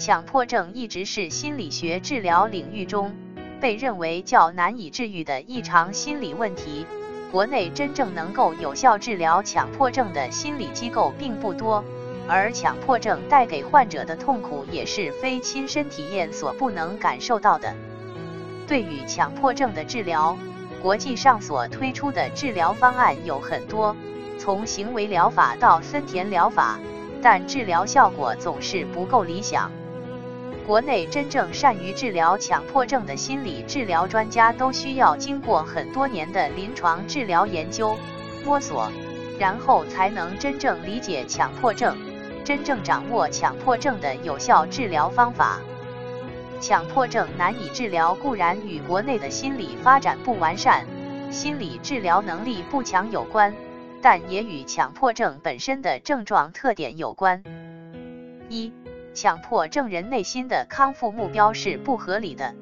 强迫症一直是心理学治疗领域中被认为较难以治愈的异常心理问题。国内真正能够有效治疗强迫症的心理机构并不多，而强迫症带给患者的痛苦也是非亲身体验所不能感受到的。对于强迫症的治疗，国际上所推出的治疗方案有很多，从行为疗法到森田疗法，但治疗效果总是不够理想。国内真正善于治疗强迫症的心理治疗专家，都需要经过很多年的临床治疗研究摸索，然后才能真正理解强迫症，真正掌握强迫症的有效治疗方法。强迫症难以治疗，固然与国内的心理发展不完善、心理治疗能力不强有关，但也与强迫症本身的症状特点有关。一强迫症人内心的康复目标是不合理的。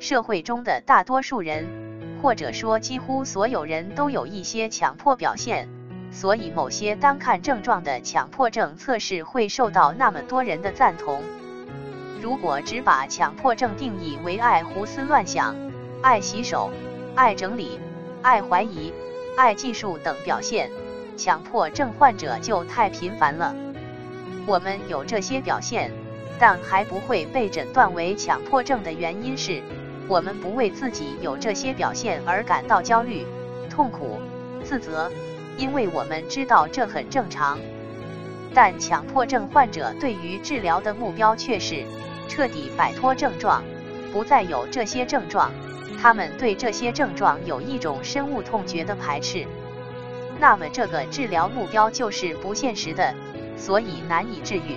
社会中的大多数人，或者说几乎所有人都有一些强迫表现，所以某些单看症状的强迫症测试会受到那么多人的赞同。如果只把强迫症定义为爱胡思乱想、爱洗手、爱整理、爱怀疑、爱计数等表现，强迫症患者就太频繁了。我们有这些表现，但还不会被诊断为强迫症的原因是，我们不为自己有这些表现而感到焦虑、痛苦、自责，因为我们知道这很正常。但强迫症患者对于治疗的目标却是彻底摆脱症状，不再有这些症状。他们对这些症状有一种深恶痛绝的排斥。那么这个治疗目标就是不现实的。所以难以治愈。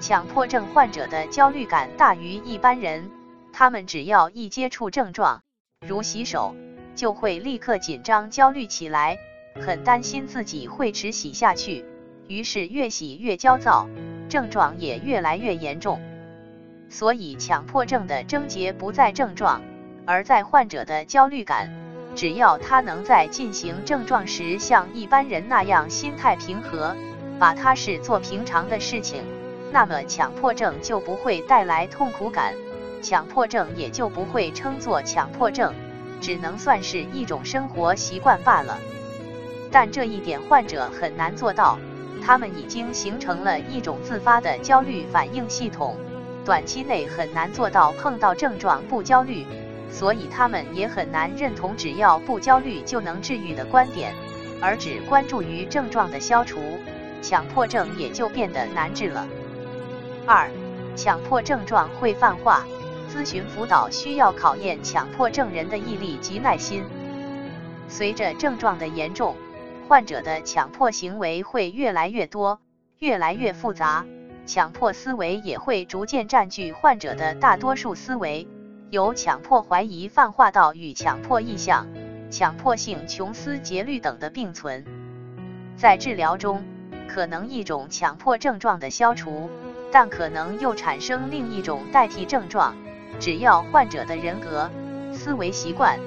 强迫症患者的焦虑感大于一般人，他们只要一接触症状，如洗手，就会立刻紧张焦虑起来，很担心自己会迟洗下去，于是越洗越焦躁，症状也越来越严重。所以强迫症的症结不在症状，而在患者的焦虑感。只要他能在进行症状时像一般人那样心态平和。把它视作平常的事情，那么强迫症就不会带来痛苦感，强迫症也就不会称作强迫症，只能算是一种生活习惯罢了。但这一点患者很难做到，他们已经形成了一种自发的焦虑反应系统，短期内很难做到碰到症状不焦虑，所以他们也很难认同只要不焦虑就能治愈的观点，而只关注于症状的消除。强迫症也就变得难治了。二，强迫症状会泛化，咨询辅导需要考验强迫症人的毅力及耐心。随着症状的严重，患者的强迫行为会越来越多，越来越复杂，强迫思维也会逐渐占据患者的大多数思维，由强迫怀疑泛化到与强迫意向、强迫性穷思竭虑等的并存。在治疗中。可能一种强迫症状的消除，但可能又产生另一种代替症状。只要患者的人格、思维习惯、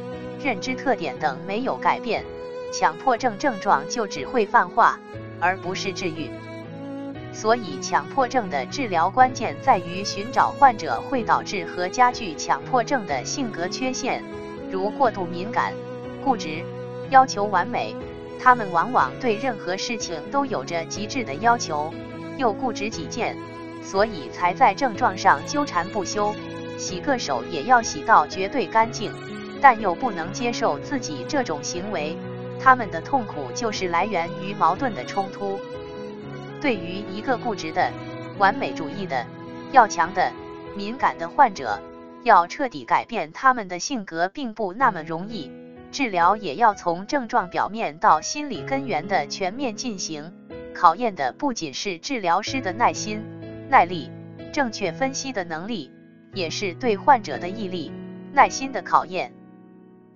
认知特点等没有改变，强迫症症状就只会泛化，而不是治愈。所以，强迫症的治疗关键在于寻找患者会导致和加剧强迫症的性格缺陷，如过度敏感、固执、要求完美。他们往往对任何事情都有着极致的要求，又固执己见，所以才在症状上纠缠不休。洗个手也要洗到绝对干净，但又不能接受自己这种行为。他们的痛苦就是来源于矛盾的冲突。对于一个固执的、完美主义的、要强的、敏感的患者，要彻底改变他们的性格，并不那么容易。治疗也要从症状表面到心理根源的全面进行，考验的不仅是治疗师的耐心、耐力、正确分析的能力，也是对患者的毅力、耐心的考验。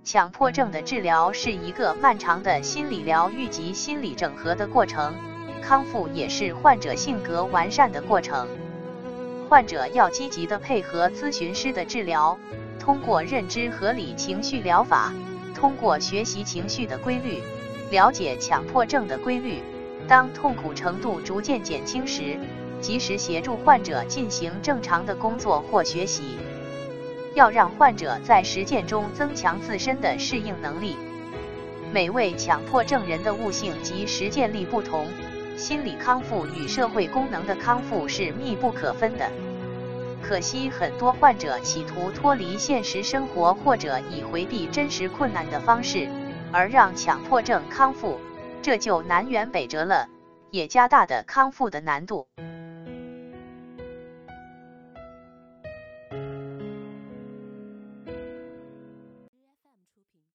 强迫症的治疗是一个漫长的心理疗愈及心理整合的过程，康复也是患者性格完善的过程。患者要积极的配合咨询师的治疗，通过认知合理情绪疗法。通过学习情绪的规律，了解强迫症的规律，当痛苦程度逐渐减轻时，及时协助患者进行正常的工作或学习。要让患者在实践中增强自身的适应能力。每位强迫症人的悟性及实践力不同，心理康复与社会功能的康复是密不可分的。可惜很多患者企图脱离现实生活，或者以回避真实困难的方式，而让强迫症康复，这就南辕北辙了，也加大的康复的难度。